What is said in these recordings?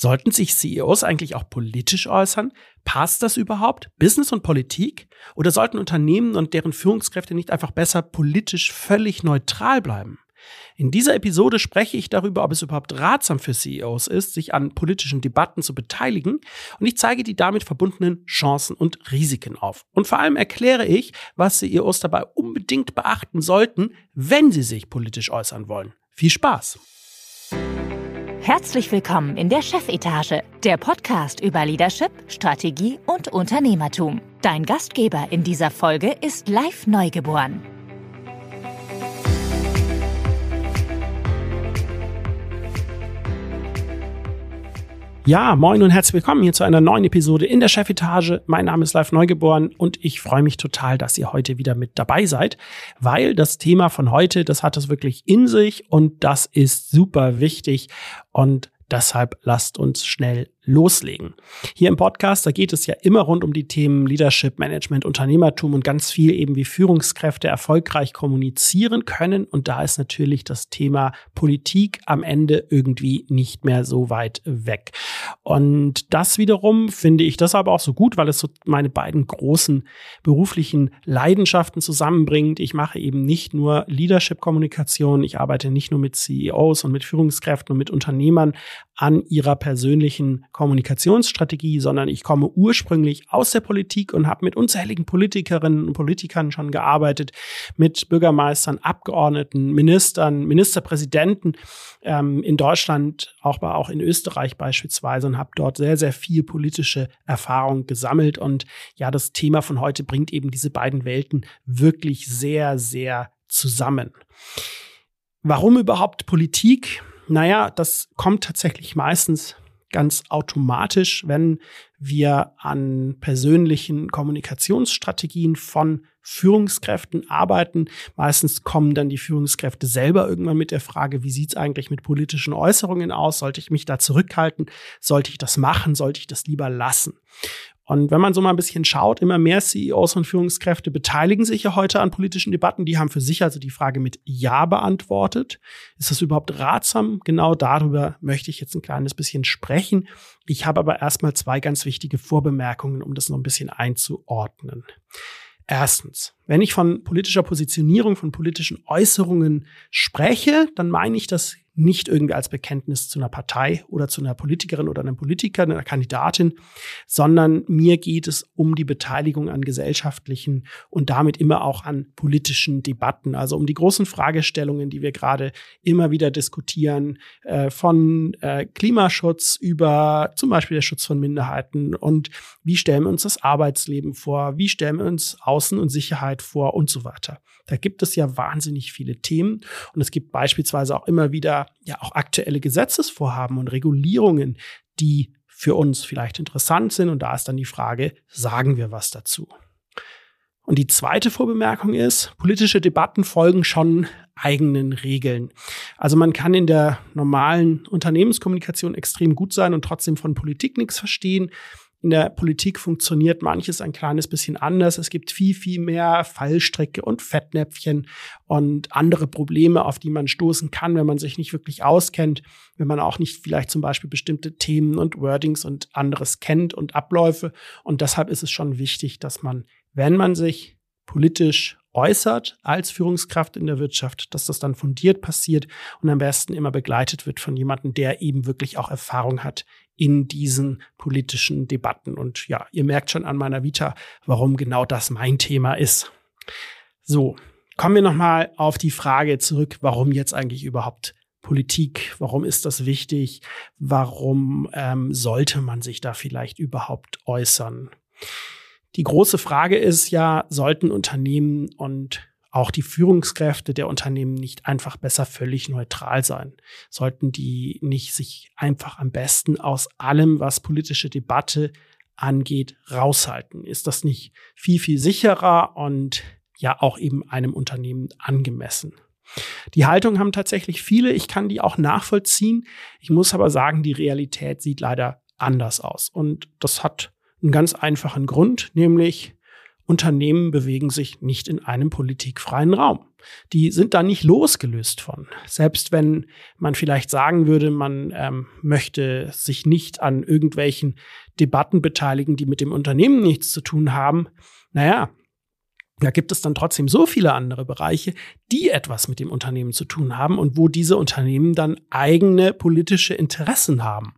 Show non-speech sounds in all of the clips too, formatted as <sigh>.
Sollten sich CEOs eigentlich auch politisch äußern? Passt das überhaupt? Business und Politik? Oder sollten Unternehmen und deren Führungskräfte nicht einfach besser politisch völlig neutral bleiben? In dieser Episode spreche ich darüber, ob es überhaupt ratsam für CEOs ist, sich an politischen Debatten zu beteiligen und ich zeige die damit verbundenen Chancen und Risiken auf. Und vor allem erkläre ich, was CEOs dabei unbedingt beachten sollten, wenn sie sich politisch äußern wollen. Viel Spaß! Herzlich willkommen in der Chefetage, der Podcast über Leadership, Strategie und Unternehmertum. Dein Gastgeber in dieser Folge ist live neugeboren. Ja, moin und herzlich willkommen hier zu einer neuen Episode in der Chefetage. Mein Name ist Live Neugeboren und ich freue mich total, dass ihr heute wieder mit dabei seid, weil das Thema von heute, das hat es wirklich in sich und das ist super wichtig und deshalb lasst uns schnell loslegen. Hier im Podcast, da geht es ja immer rund um die Themen Leadership, Management, Unternehmertum und ganz viel eben, wie Führungskräfte erfolgreich kommunizieren können. Und da ist natürlich das Thema Politik am Ende irgendwie nicht mehr so weit weg. Und das wiederum finde ich deshalb auch so gut, weil es so meine beiden großen beruflichen Leidenschaften zusammenbringt. Ich mache eben nicht nur Leadership-Kommunikation, ich arbeite nicht nur mit CEOs und mit Führungskräften und mit Unternehmern an ihrer persönlichen Kommunikationsstrategie, sondern ich komme ursprünglich aus der Politik und habe mit unzähligen Politikerinnen und Politikern schon gearbeitet, mit Bürgermeistern, Abgeordneten, Ministern, Ministerpräsidenten ähm, in Deutschland, auch, auch in Österreich beispielsweise und habe dort sehr, sehr viel politische Erfahrung gesammelt. Und ja, das Thema von heute bringt eben diese beiden Welten wirklich sehr, sehr zusammen. Warum überhaupt Politik? Naja, das kommt tatsächlich meistens ganz automatisch, wenn wir an persönlichen Kommunikationsstrategien von Führungskräften arbeiten. Meistens kommen dann die Führungskräfte selber irgendwann mit der Frage, wie sieht's eigentlich mit politischen Äußerungen aus? Sollte ich mich da zurückhalten? Sollte ich das machen? Sollte ich das lieber lassen? Und wenn man so mal ein bisschen schaut, immer mehr CEOs und Führungskräfte beteiligen sich ja heute an politischen Debatten. Die haben für sich also die Frage mit Ja beantwortet. Ist das überhaupt ratsam? Genau darüber möchte ich jetzt ein kleines bisschen sprechen. Ich habe aber erstmal zwei ganz wichtige Vorbemerkungen, um das noch ein bisschen einzuordnen. Erstens, wenn ich von politischer Positionierung, von politischen Äußerungen spreche, dann meine ich das nicht irgendwie als Bekenntnis zu einer Partei oder zu einer Politikerin oder einem Politiker, einer Kandidatin, sondern mir geht es um die Beteiligung an gesellschaftlichen und damit immer auch an politischen Debatten, also um die großen Fragestellungen, die wir gerade immer wieder diskutieren, äh, von äh, Klimaschutz über zum Beispiel der Schutz von Minderheiten und wie stellen wir uns das Arbeitsleben vor, wie stellen wir uns Außen- und Sicherheit vor und so weiter. Da gibt es ja wahnsinnig viele Themen und es gibt beispielsweise auch immer wieder ja auch aktuelle Gesetzesvorhaben und Regulierungen, die für uns vielleicht interessant sind. Und da ist dann die Frage, sagen wir was dazu? Und die zweite Vorbemerkung ist, politische Debatten folgen schon eigenen Regeln. Also man kann in der normalen Unternehmenskommunikation extrem gut sein und trotzdem von Politik nichts verstehen in der Politik funktioniert manches ein kleines bisschen anders. Es gibt viel, viel mehr Fallstrecke und Fettnäpfchen und andere Probleme, auf die man stoßen kann, wenn man sich nicht wirklich auskennt, wenn man auch nicht vielleicht zum Beispiel bestimmte Themen und Wordings und anderes kennt und Abläufe. Und deshalb ist es schon wichtig, dass man, wenn man sich politisch äußert als Führungskraft in der Wirtschaft, dass das dann fundiert passiert und am besten immer begleitet wird von jemandem, der eben wirklich auch Erfahrung hat in diesen politischen Debatten. Und ja, ihr merkt schon an meiner Vita, warum genau das mein Thema ist. So, kommen wir nochmal auf die Frage zurück, warum jetzt eigentlich überhaupt Politik? Warum ist das wichtig? Warum ähm, sollte man sich da vielleicht überhaupt äußern? Die große Frage ist ja, sollten Unternehmen und auch die Führungskräfte der Unternehmen nicht einfach besser völlig neutral sein? Sollten die nicht sich einfach am besten aus allem, was politische Debatte angeht, raushalten? Ist das nicht viel, viel sicherer und ja auch eben einem Unternehmen angemessen? Die Haltung haben tatsächlich viele. Ich kann die auch nachvollziehen. Ich muss aber sagen, die Realität sieht leider anders aus. Und das hat einen ganz einfachen Grund, nämlich Unternehmen bewegen sich nicht in einem politikfreien Raum. die sind da nicht losgelöst von. Selbst wenn man vielleicht sagen würde, man ähm, möchte sich nicht an irgendwelchen Debatten beteiligen, die mit dem Unternehmen nichts zu tun haben, naja, da gibt es dann trotzdem so viele andere Bereiche, die etwas mit dem Unternehmen zu tun haben und wo diese Unternehmen dann eigene politische Interessen haben.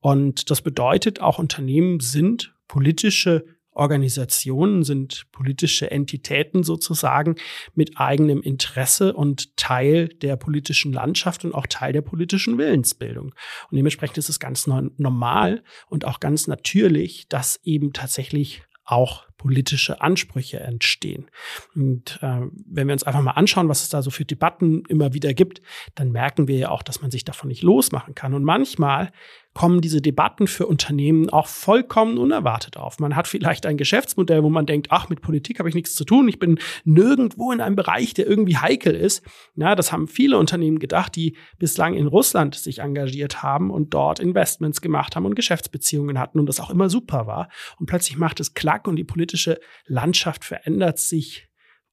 Und das bedeutet, auch Unternehmen sind politische Organisationen, sind politische Entitäten sozusagen mit eigenem Interesse und Teil der politischen Landschaft und auch Teil der politischen Willensbildung. Und dementsprechend ist es ganz normal und auch ganz natürlich, dass eben tatsächlich auch politische Ansprüche entstehen. Und äh, wenn wir uns einfach mal anschauen, was es da so für Debatten immer wieder gibt, dann merken wir ja auch, dass man sich davon nicht losmachen kann. Und manchmal kommen diese Debatten für Unternehmen auch vollkommen unerwartet auf. Man hat vielleicht ein Geschäftsmodell, wo man denkt, ach, mit Politik habe ich nichts zu tun, ich bin nirgendwo in einem Bereich, der irgendwie heikel ist. Ja, das haben viele Unternehmen gedacht, die bislang in Russland sich engagiert haben und dort Investments gemacht haben und Geschäftsbeziehungen hatten und das auch immer super war. Und plötzlich macht es Klack und die politische Landschaft verändert sich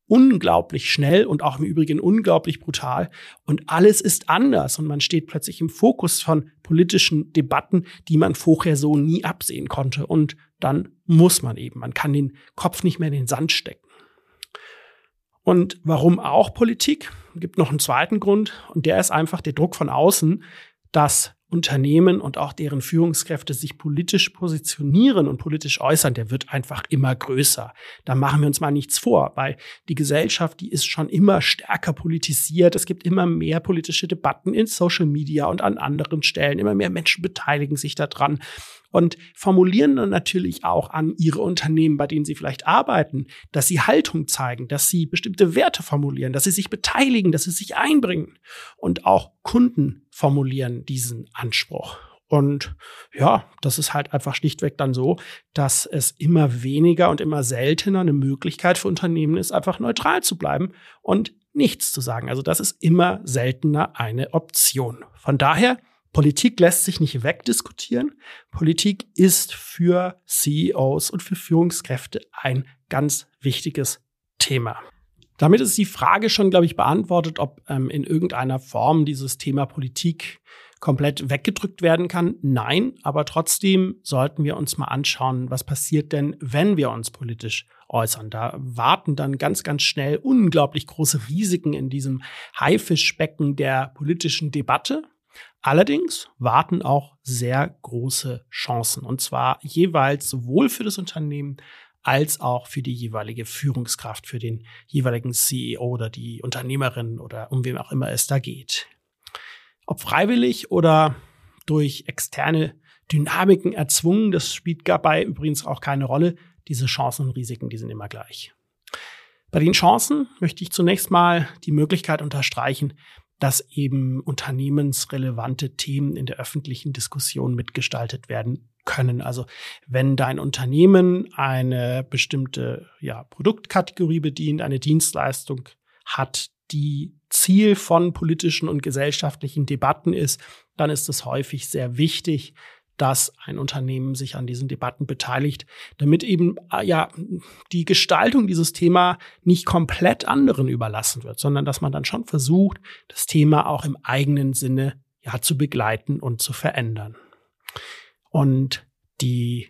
unglaublich schnell und auch im Übrigen unglaublich brutal. Und alles ist anders und man steht plötzlich im Fokus von politischen Debatten, die man vorher so nie absehen konnte. Und dann muss man eben, man kann den Kopf nicht mehr in den Sand stecken. Und warum auch Politik? Es gibt noch einen zweiten Grund und der ist einfach der Druck von außen, dass Unternehmen und auch deren Führungskräfte sich politisch positionieren und politisch äußern, der wird einfach immer größer. Da machen wir uns mal nichts vor, weil die Gesellschaft, die ist schon immer stärker politisiert. Es gibt immer mehr politische Debatten in Social Media und an anderen Stellen. Immer mehr Menschen beteiligen sich daran und formulieren dann natürlich auch an ihre Unternehmen, bei denen sie vielleicht arbeiten, dass sie Haltung zeigen, dass sie bestimmte Werte formulieren, dass sie sich beteiligen, dass sie sich einbringen. Und auch Kunden formulieren diesen Anspruch. Und ja, das ist halt einfach schlichtweg dann so, dass es immer weniger und immer seltener eine Möglichkeit für Unternehmen ist, einfach neutral zu bleiben und nichts zu sagen. Also das ist immer seltener eine Option. Von daher Politik lässt sich nicht wegdiskutieren. Politik ist für CEOs und für Führungskräfte ein ganz wichtiges Thema. Damit ist die Frage schon, glaube ich, beantwortet, ob ähm, in irgendeiner Form dieses Thema Politik komplett weggedrückt werden kann. Nein, aber trotzdem sollten wir uns mal anschauen, was passiert denn, wenn wir uns politisch äußern. Da warten dann ganz, ganz schnell unglaublich große Risiken in diesem Haifischbecken der politischen Debatte. Allerdings warten auch sehr große Chancen und zwar jeweils sowohl für das Unternehmen als auch für die jeweilige Führungskraft, für den jeweiligen CEO oder die Unternehmerin oder um wem auch immer es da geht. Ob freiwillig oder durch externe Dynamiken erzwungen, das spielt dabei übrigens auch keine Rolle. Diese Chancen und Risiken, die sind immer gleich. Bei den Chancen möchte ich zunächst mal die Möglichkeit unterstreichen, dass eben unternehmensrelevante Themen in der öffentlichen Diskussion mitgestaltet werden können. Also wenn dein Unternehmen eine bestimmte ja, Produktkategorie bedient, eine Dienstleistung hat, die Ziel von politischen und gesellschaftlichen Debatten ist, dann ist es häufig sehr wichtig, dass ein Unternehmen sich an diesen Debatten beteiligt, damit eben äh, ja die Gestaltung dieses Thema nicht komplett anderen überlassen wird, sondern dass man dann schon versucht, das Thema auch im eigenen Sinne ja zu begleiten und zu verändern. Und die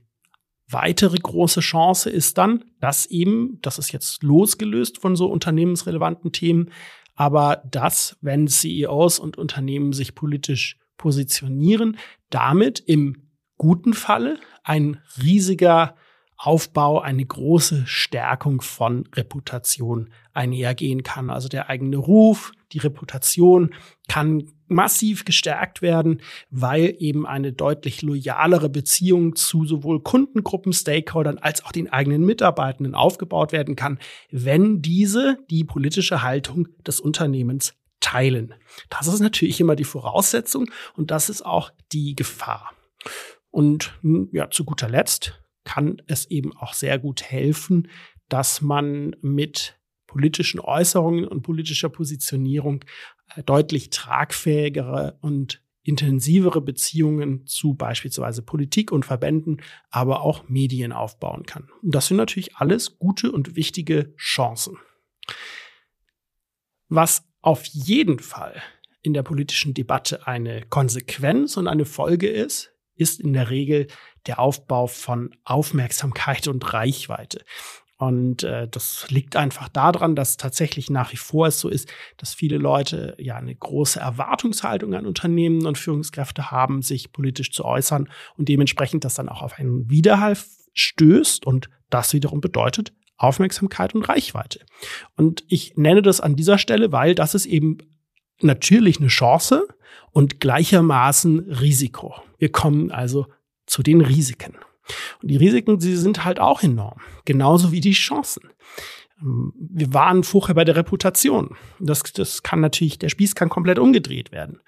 weitere große Chance ist dann, dass eben, das ist jetzt losgelöst von so unternehmensrelevanten Themen, aber dass, wenn CEOs und Unternehmen sich politisch positionieren, damit im guten Falle ein riesiger Aufbau, eine große Stärkung von Reputation einhergehen kann. Also der eigene Ruf, die Reputation kann massiv gestärkt werden, weil eben eine deutlich loyalere Beziehung zu sowohl Kundengruppen, Stakeholdern als auch den eigenen Mitarbeitenden aufgebaut werden kann, wenn diese die politische Haltung des Unternehmens teilen. Das ist natürlich immer die Voraussetzung und das ist auch die Gefahr. Und hm, ja, zu guter Letzt kann es eben auch sehr gut helfen, dass man mit politischen Äußerungen und politischer Positionierung äh, deutlich tragfähigere und intensivere Beziehungen zu beispielsweise Politik und Verbänden, aber auch Medien aufbauen kann. Und das sind natürlich alles gute und wichtige Chancen. Was auf jeden Fall in der politischen Debatte eine Konsequenz und eine Folge ist, ist in der Regel der Aufbau von Aufmerksamkeit und Reichweite. Und äh, das liegt einfach daran, dass tatsächlich nach wie vor es so ist, dass viele Leute ja eine große Erwartungshaltung an Unternehmen und Führungskräfte haben, sich politisch zu äußern und dementsprechend das dann auch auf einen Widerhall stößt und das wiederum bedeutet Aufmerksamkeit und Reichweite. Und ich nenne das an dieser Stelle, weil das ist eben natürlich eine Chance und gleichermaßen Risiko. Wir kommen also zu den Risiken. Und die Risiken, sie sind halt auch enorm, genauso wie die Chancen. Ähm, wir waren vorher bei der Reputation. Das, das kann natürlich, der Spieß kann komplett umgedreht werden.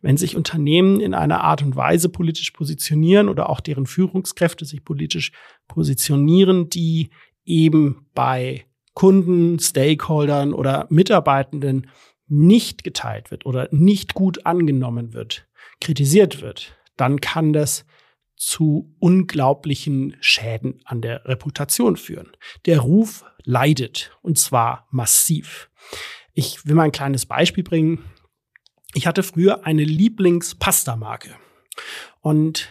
Wenn sich Unternehmen in einer Art und Weise politisch positionieren oder auch deren Führungskräfte sich politisch positionieren, die eben bei Kunden, Stakeholdern oder Mitarbeitenden nicht geteilt wird oder nicht gut angenommen wird, kritisiert wird, dann kann das zu unglaublichen Schäden an der Reputation führen. Der Ruf leidet und zwar massiv. Ich will mal ein kleines Beispiel bringen. Ich hatte früher eine Lieblingspasta-Marke und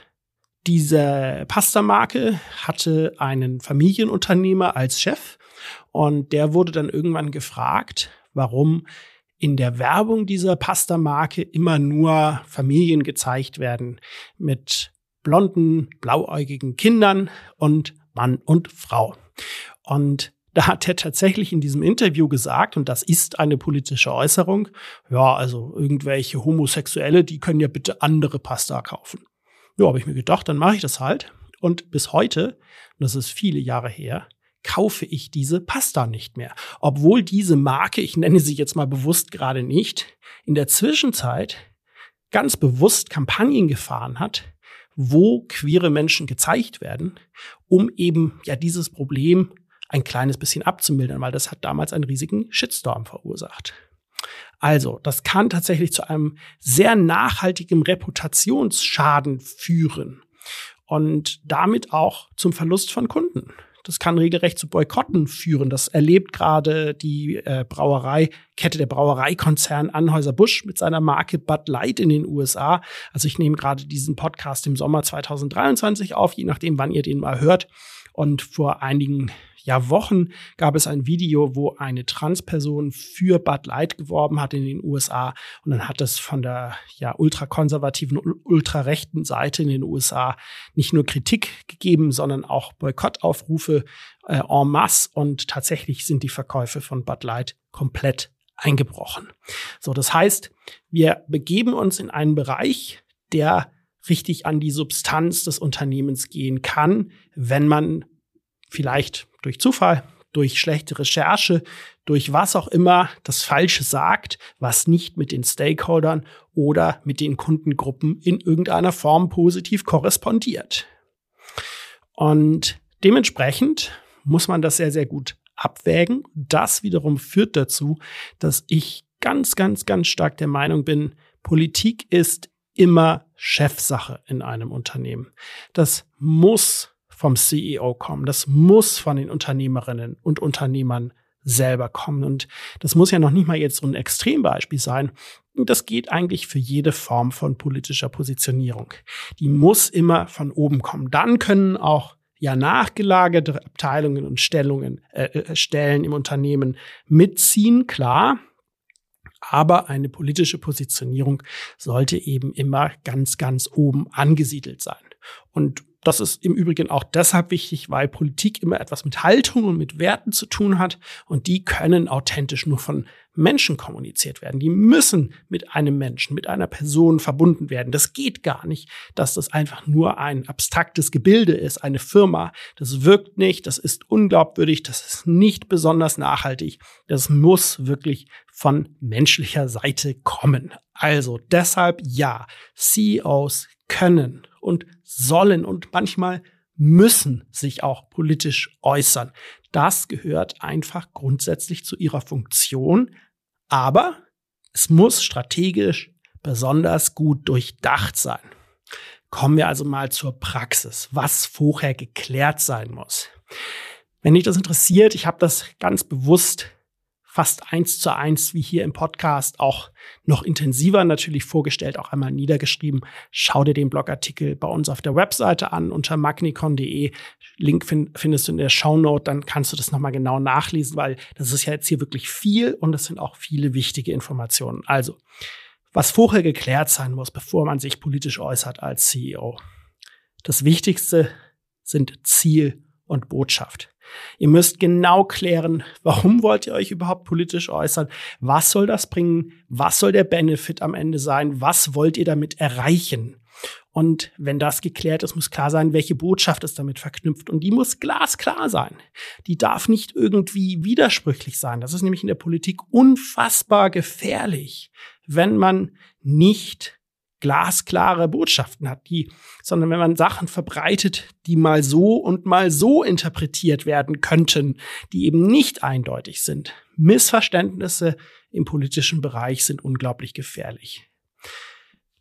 diese Pasta-Marke hatte einen Familienunternehmer als Chef und der wurde dann irgendwann gefragt, warum in der Werbung dieser Pasta-Marke immer nur Familien gezeigt werden mit blonden, blauäugigen Kindern und Mann und Frau. Und da hat er tatsächlich in diesem Interview gesagt, und das ist eine politische Äußerung, ja, also irgendwelche Homosexuelle, die können ja bitte andere Pasta kaufen. Ja, habe ich mir gedacht, dann mache ich das halt. Und bis heute, und das ist viele Jahre her, kaufe ich diese Pasta nicht mehr. Obwohl diese Marke, ich nenne sie jetzt mal bewusst gerade nicht, in der Zwischenzeit ganz bewusst Kampagnen gefahren hat, wo queere Menschen gezeigt werden, um eben ja dieses Problem ein kleines bisschen abzumildern, weil das hat damals einen riesigen Shitstorm verursacht. Also, das kann tatsächlich zu einem sehr nachhaltigen Reputationsschaden führen und damit auch zum Verlust von Kunden. Das kann regelrecht zu Boykotten führen. Das erlebt gerade die äh, Brauereikette, der Brauereikonzern Anhäuser-Busch mit seiner Marke Bud Light in den USA. Also ich nehme gerade diesen Podcast im Sommer 2023 auf, je nachdem, wann ihr den mal hört. Und vor einigen ja, Wochen gab es ein Video, wo eine Transperson für Bud Light geworben hat in den USA. Und dann hat es von der ja, ultrakonservativen, ultrarechten Seite in den USA nicht nur Kritik gegeben, sondern auch Boykottaufrufe äh, en masse. Und tatsächlich sind die Verkäufe von Bud Light komplett eingebrochen. So, das heißt, wir begeben uns in einen Bereich, der richtig an die Substanz des Unternehmens gehen kann, wenn man vielleicht durch Zufall, durch schlechte Recherche, durch was auch immer das Falsche sagt, was nicht mit den Stakeholdern oder mit den Kundengruppen in irgendeiner Form positiv korrespondiert. Und dementsprechend muss man das sehr, sehr gut abwägen. Das wiederum führt dazu, dass ich ganz, ganz, ganz stark der Meinung bin, Politik ist immer Chefsache in einem Unternehmen. Das muss vom CEO kommen. Das muss von den Unternehmerinnen und Unternehmern selber kommen. Und das muss ja noch nicht mal jetzt so ein Extrembeispiel sein. Das geht eigentlich für jede Form von politischer Positionierung. Die muss immer von oben kommen. Dann können auch ja nachgelagerte Abteilungen und Stellungen, äh, äh Stellen im Unternehmen mitziehen, klar. Aber eine politische Positionierung sollte eben immer ganz, ganz oben angesiedelt sein. Und das ist im Übrigen auch deshalb wichtig, weil Politik immer etwas mit Haltung und mit Werten zu tun hat und die können authentisch nur von Menschen kommuniziert werden. Die müssen mit einem Menschen, mit einer Person verbunden werden. Das geht gar nicht, dass das einfach nur ein abstraktes Gebilde ist, eine Firma. Das wirkt nicht, das ist unglaubwürdig, das ist nicht besonders nachhaltig. Das muss wirklich von menschlicher Seite kommen. Also deshalb ja, CEOs können und sollen und manchmal müssen sich auch politisch äußern. Das gehört einfach grundsätzlich zu ihrer Funktion, aber es muss strategisch besonders gut durchdacht sein. Kommen wir also mal zur Praxis, was vorher geklärt sein muss. Wenn dich das interessiert, ich habe das ganz bewusst fast eins zu eins wie hier im Podcast, auch noch intensiver natürlich vorgestellt, auch einmal niedergeschrieben. Schau dir den Blogartikel bei uns auf der Webseite an unter magnicon.de. Link find, findest du in der Shownote, dann kannst du das nochmal genau nachlesen, weil das ist ja jetzt hier wirklich viel und es sind auch viele wichtige Informationen. Also, was vorher geklärt sein muss, bevor man sich politisch äußert als CEO. Das Wichtigste sind Ziel und Botschaft. Ihr müsst genau klären, warum wollt ihr euch überhaupt politisch äußern? Was soll das bringen? Was soll der Benefit am Ende sein? Was wollt ihr damit erreichen? Und wenn das geklärt ist, muss klar sein, welche Botschaft ist damit verknüpft. Und die muss glasklar sein. Die darf nicht irgendwie widersprüchlich sein. Das ist nämlich in der Politik unfassbar gefährlich, wenn man nicht glasklare Botschaften hat, die, sondern wenn man Sachen verbreitet, die mal so und mal so interpretiert werden könnten, die eben nicht eindeutig sind. Missverständnisse im politischen Bereich sind unglaublich gefährlich.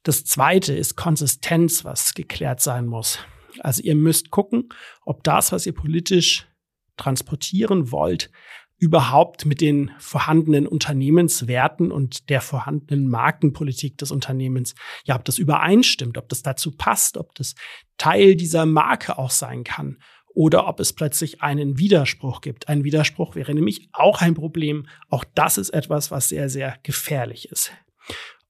Das zweite ist Konsistenz, was geklärt sein muss. Also ihr müsst gucken, ob das, was ihr politisch transportieren wollt, überhaupt mit den vorhandenen Unternehmenswerten und der vorhandenen Markenpolitik des Unternehmens, ja, ob das übereinstimmt, ob das dazu passt, ob das Teil dieser Marke auch sein kann oder ob es plötzlich einen Widerspruch gibt. Ein Widerspruch wäre nämlich auch ein Problem. Auch das ist etwas, was sehr, sehr gefährlich ist.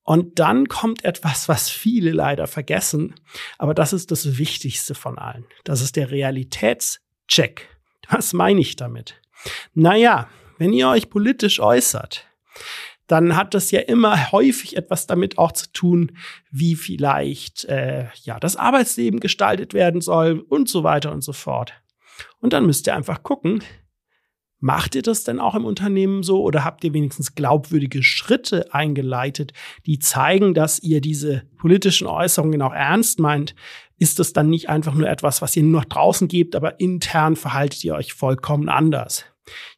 Und dann kommt etwas, was viele leider vergessen, aber das ist das Wichtigste von allen. Das ist der Realitätscheck. Was meine ich damit? Naja, wenn ihr euch politisch äußert, dann hat das ja immer häufig etwas damit auch zu tun, wie vielleicht äh, ja das Arbeitsleben gestaltet werden soll und so weiter und so fort. Und dann müsst ihr einfach gucken, macht ihr das denn auch im Unternehmen so oder habt ihr wenigstens glaubwürdige Schritte eingeleitet, die zeigen, dass ihr diese politischen Äußerungen auch ernst meint? Ist das dann nicht einfach nur etwas, was ihr nur nach draußen gebt, aber intern verhaltet ihr euch vollkommen anders?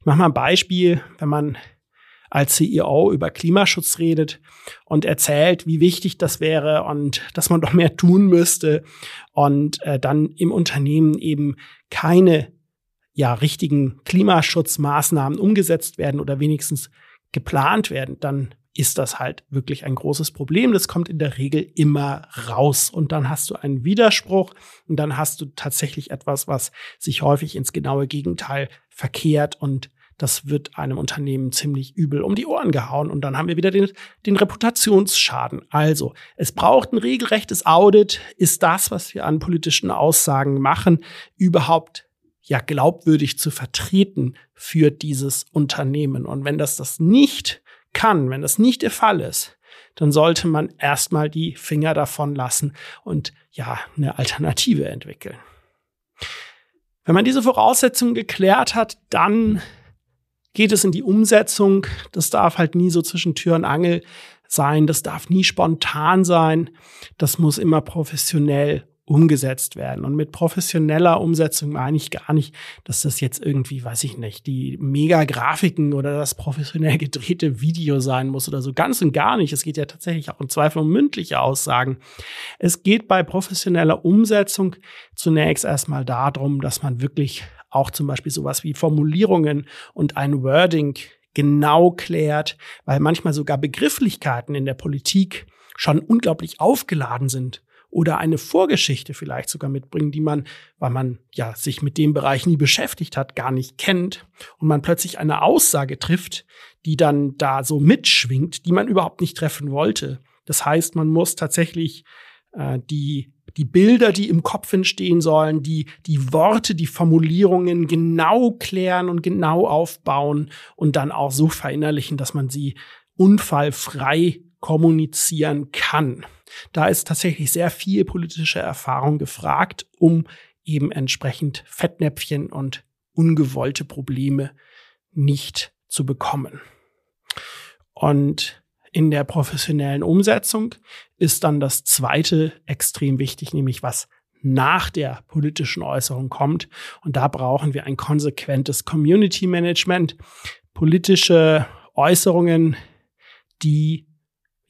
Ich mache mal ein Beispiel, wenn man als CEO über Klimaschutz redet und erzählt, wie wichtig das wäre und dass man doch mehr tun müsste und äh, dann im Unternehmen eben keine ja richtigen Klimaschutzmaßnahmen umgesetzt werden oder wenigstens geplant werden, dann ist das halt wirklich ein großes Problem. Das kommt in der Regel immer raus. Und dann hast du einen Widerspruch und dann hast du tatsächlich etwas, was sich häufig ins genaue Gegenteil verkehrt und das wird einem Unternehmen ziemlich übel um die Ohren gehauen. Und dann haben wir wieder den, den Reputationsschaden. Also, es braucht ein regelrechtes Audit. Ist das, was wir an politischen Aussagen machen, überhaupt ja glaubwürdig zu vertreten für dieses Unternehmen? Und wenn das das nicht kann, wenn das nicht der Fall ist, dann sollte man erstmal die Finger davon lassen und ja, eine Alternative entwickeln. Wenn man diese Voraussetzungen geklärt hat, dann geht es in die Umsetzung. Das darf halt nie so zwischen Tür und Angel sein. Das darf nie spontan sein. Das muss immer professionell umgesetzt werden. Und mit professioneller Umsetzung meine ich gar nicht, dass das jetzt irgendwie, weiß ich nicht, die Mega-Grafiken oder das professionell <laughs> gedrehte Video sein muss oder so. Ganz und gar nicht. Es geht ja tatsächlich auch im Zweifel um mündliche Aussagen. Es geht bei professioneller Umsetzung zunächst erstmal darum, dass man wirklich auch zum Beispiel sowas wie Formulierungen und ein Wording genau klärt, weil manchmal sogar Begrifflichkeiten in der Politik schon unglaublich aufgeladen sind oder eine Vorgeschichte vielleicht sogar mitbringen, die man, weil man ja sich mit dem Bereich nie beschäftigt hat, gar nicht kennt und man plötzlich eine Aussage trifft, die dann da so mitschwingt, die man überhaupt nicht treffen wollte. Das heißt, man muss tatsächlich äh, die die Bilder, die im Kopf entstehen sollen, die, die Worte, die Formulierungen genau klären und genau aufbauen und dann auch so verinnerlichen, dass man sie unfallfrei kommunizieren kann. Da ist tatsächlich sehr viel politische Erfahrung gefragt, um eben entsprechend Fettnäpfchen und ungewollte Probleme nicht zu bekommen. Und in der professionellen Umsetzung ist dann das zweite extrem wichtig, nämlich was nach der politischen Äußerung kommt. Und da brauchen wir ein konsequentes Community Management. Politische Äußerungen, die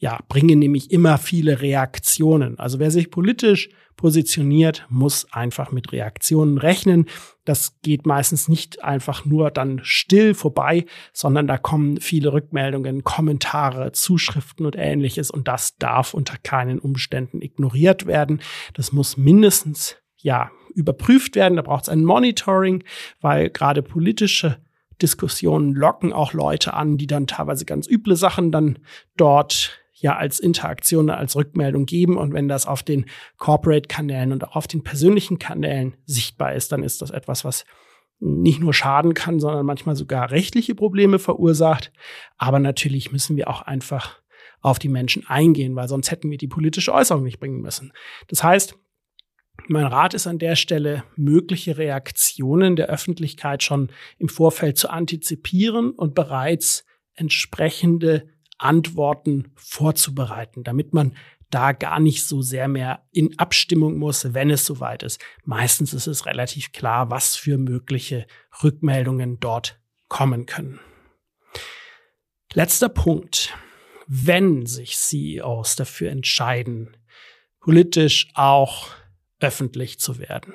ja, bringen nämlich immer viele Reaktionen. Also wer sich politisch positioniert, muss einfach mit Reaktionen rechnen. Das geht meistens nicht einfach nur dann still vorbei, sondern da kommen viele Rückmeldungen, Kommentare, Zuschriften und ähnliches und das darf unter keinen Umständen ignoriert werden. Das muss mindestens ja überprüft werden. Da braucht es ein Monitoring, weil gerade politische Diskussionen locken auch Leute an, die dann teilweise ganz üble Sachen dann dort ja als Interaktion, als Rückmeldung geben. Und wenn das auf den Corporate-Kanälen und auch auf den persönlichen Kanälen sichtbar ist, dann ist das etwas, was nicht nur schaden kann, sondern manchmal sogar rechtliche Probleme verursacht. Aber natürlich müssen wir auch einfach auf die Menschen eingehen, weil sonst hätten wir die politische Äußerung nicht bringen müssen. Das heißt, mein Rat ist an der Stelle, mögliche Reaktionen der Öffentlichkeit schon im Vorfeld zu antizipieren und bereits entsprechende Antworten vorzubereiten, damit man da gar nicht so sehr mehr in Abstimmung muss, wenn es soweit ist. Meistens ist es relativ klar, was für mögliche Rückmeldungen dort kommen können. Letzter Punkt. Wenn sich CEOs dafür entscheiden, politisch auch öffentlich zu werden.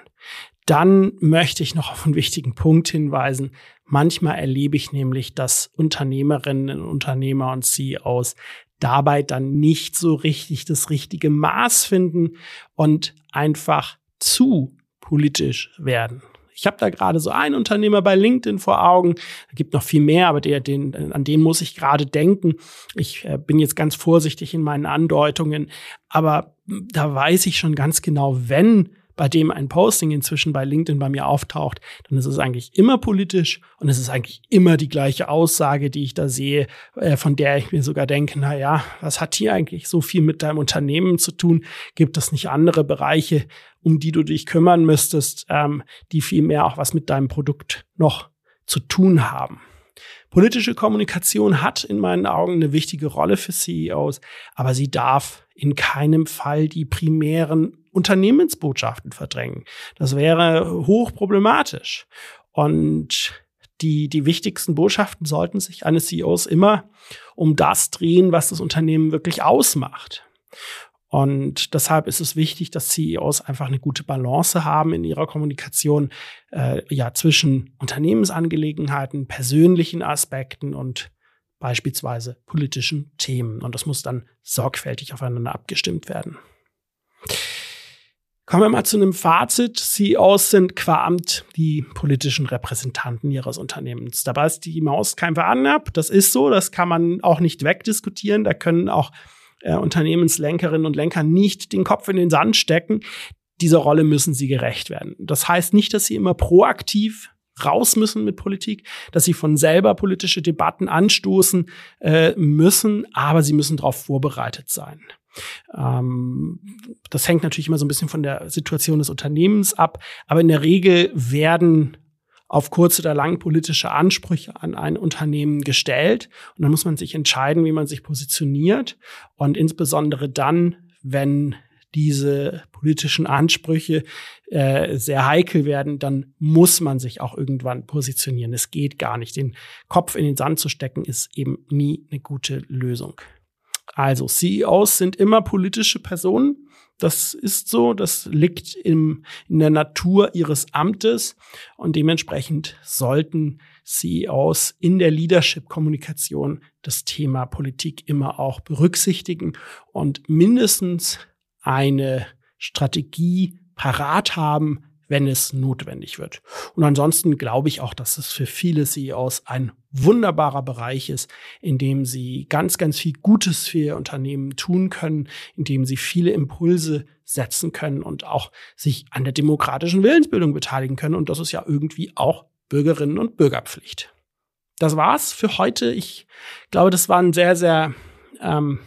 Dann möchte ich noch auf einen wichtigen Punkt hinweisen. Manchmal erlebe ich nämlich, dass Unternehmerinnen, Unternehmer und CEOs dabei dann nicht so richtig das richtige Maß finden und einfach zu politisch werden. Ich habe da gerade so einen Unternehmer bei LinkedIn vor Augen. Da gibt noch viel mehr, aber der, den, an den muss ich gerade denken. Ich äh, bin jetzt ganz vorsichtig in meinen Andeutungen, aber da weiß ich schon ganz genau, wenn bei dem ein Posting inzwischen bei LinkedIn bei mir auftaucht, dann ist es eigentlich immer politisch und es ist eigentlich immer die gleiche Aussage, die ich da sehe, äh, von der ich mir sogar denke, na ja, was hat hier eigentlich so viel mit deinem Unternehmen zu tun? Gibt es nicht andere Bereiche, um die du dich kümmern müsstest, ähm, die viel mehr auch was mit deinem Produkt noch zu tun haben? Politische Kommunikation hat in meinen Augen eine wichtige Rolle für CEOs, aber sie darf in keinem Fall die primären Unternehmensbotschaften verdrängen. Das wäre hochproblematisch. Und die, die wichtigsten Botschaften sollten sich eines CEOs immer um das drehen, was das Unternehmen wirklich ausmacht. Und deshalb ist es wichtig, dass CEOs einfach eine gute Balance haben in ihrer Kommunikation, äh, ja, zwischen Unternehmensangelegenheiten, persönlichen Aspekten und beispielsweise politischen Themen. Und das muss dann sorgfältig aufeinander abgestimmt werden. Kommen wir mal zu einem Fazit. CEOs sind qua Amt die politischen Repräsentanten ihres Unternehmens. Dabei ist die Maus kein Veranab. Das ist so. Das kann man auch nicht wegdiskutieren. Da können auch äh, Unternehmenslenkerinnen und Lenker nicht den Kopf in den Sand stecken. Dieser Rolle müssen sie gerecht werden. Das heißt nicht, dass sie immer proaktiv raus müssen mit Politik, dass sie von selber politische Debatten anstoßen äh, müssen, aber sie müssen darauf vorbereitet sein. Ähm, das hängt natürlich immer so ein bisschen von der Situation des Unternehmens ab, aber in der Regel werden auf kurz oder lang politische Ansprüche an ein Unternehmen gestellt. Und dann muss man sich entscheiden, wie man sich positioniert. Und insbesondere dann, wenn diese politischen Ansprüche äh, sehr heikel werden, dann muss man sich auch irgendwann positionieren. Es geht gar nicht. Den Kopf in den Sand zu stecken, ist eben nie eine gute Lösung. Also CEOs sind immer politische Personen. Das ist so, das liegt im, in der Natur ihres Amtes und dementsprechend sollten CEOs in der Leadership-Kommunikation das Thema Politik immer auch berücksichtigen und mindestens eine Strategie parat haben, wenn es notwendig wird. Und ansonsten glaube ich auch, dass es für viele CEOs ein wunderbarer Bereich ist, in dem sie ganz, ganz viel Gutes für ihr Unternehmen tun können, in dem sie viele Impulse setzen können und auch sich an der demokratischen Willensbildung beteiligen können. Und das ist ja irgendwie auch Bürgerinnen und Bürgerpflicht. Das war's für heute. Ich glaube, das war ein sehr, sehr ähm,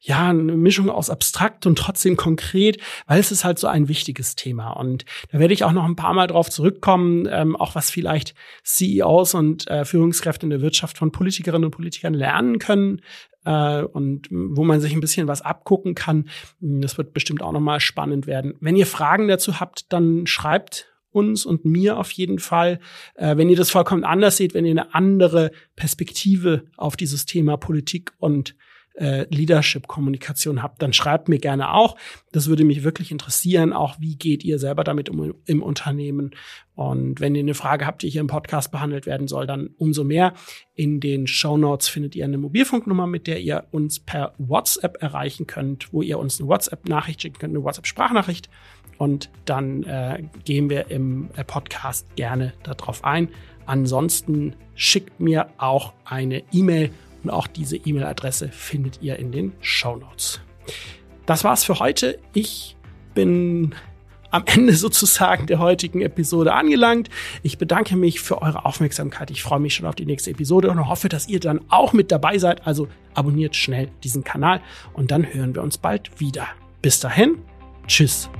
ja, eine Mischung aus abstrakt und trotzdem konkret, weil es ist halt so ein wichtiges Thema. Und da werde ich auch noch ein paar Mal drauf zurückkommen, ähm, auch was vielleicht CEOs und äh, Führungskräfte in der Wirtschaft von Politikerinnen und Politikern lernen können, äh, und wo man sich ein bisschen was abgucken kann. Das wird bestimmt auch nochmal spannend werden. Wenn ihr Fragen dazu habt, dann schreibt uns und mir auf jeden Fall. Äh, wenn ihr das vollkommen anders seht, wenn ihr eine andere Perspektive auf dieses Thema Politik und äh, Leadership-Kommunikation habt, dann schreibt mir gerne auch. Das würde mich wirklich interessieren. Auch wie geht ihr selber damit um im Unternehmen? Und wenn ihr eine Frage habt, die hier im Podcast behandelt werden soll, dann umso mehr. In den Show Notes findet ihr eine Mobilfunknummer, mit der ihr uns per WhatsApp erreichen könnt, wo ihr uns eine WhatsApp-Nachricht schicken könnt, eine WhatsApp-Sprachnachricht. Und dann äh, gehen wir im äh, Podcast gerne darauf ein. Ansonsten schickt mir auch eine E-Mail und auch diese E-Mail-Adresse findet ihr in den Show Notes. Das war's für heute. Ich bin am Ende <laughs> sozusagen der heutigen Episode angelangt. Ich bedanke mich für eure Aufmerksamkeit. Ich freue mich schon auf die nächste Episode und hoffe, dass ihr dann auch mit dabei seid. Also abonniert schnell diesen Kanal und dann hören wir uns bald wieder. Bis dahin, tschüss.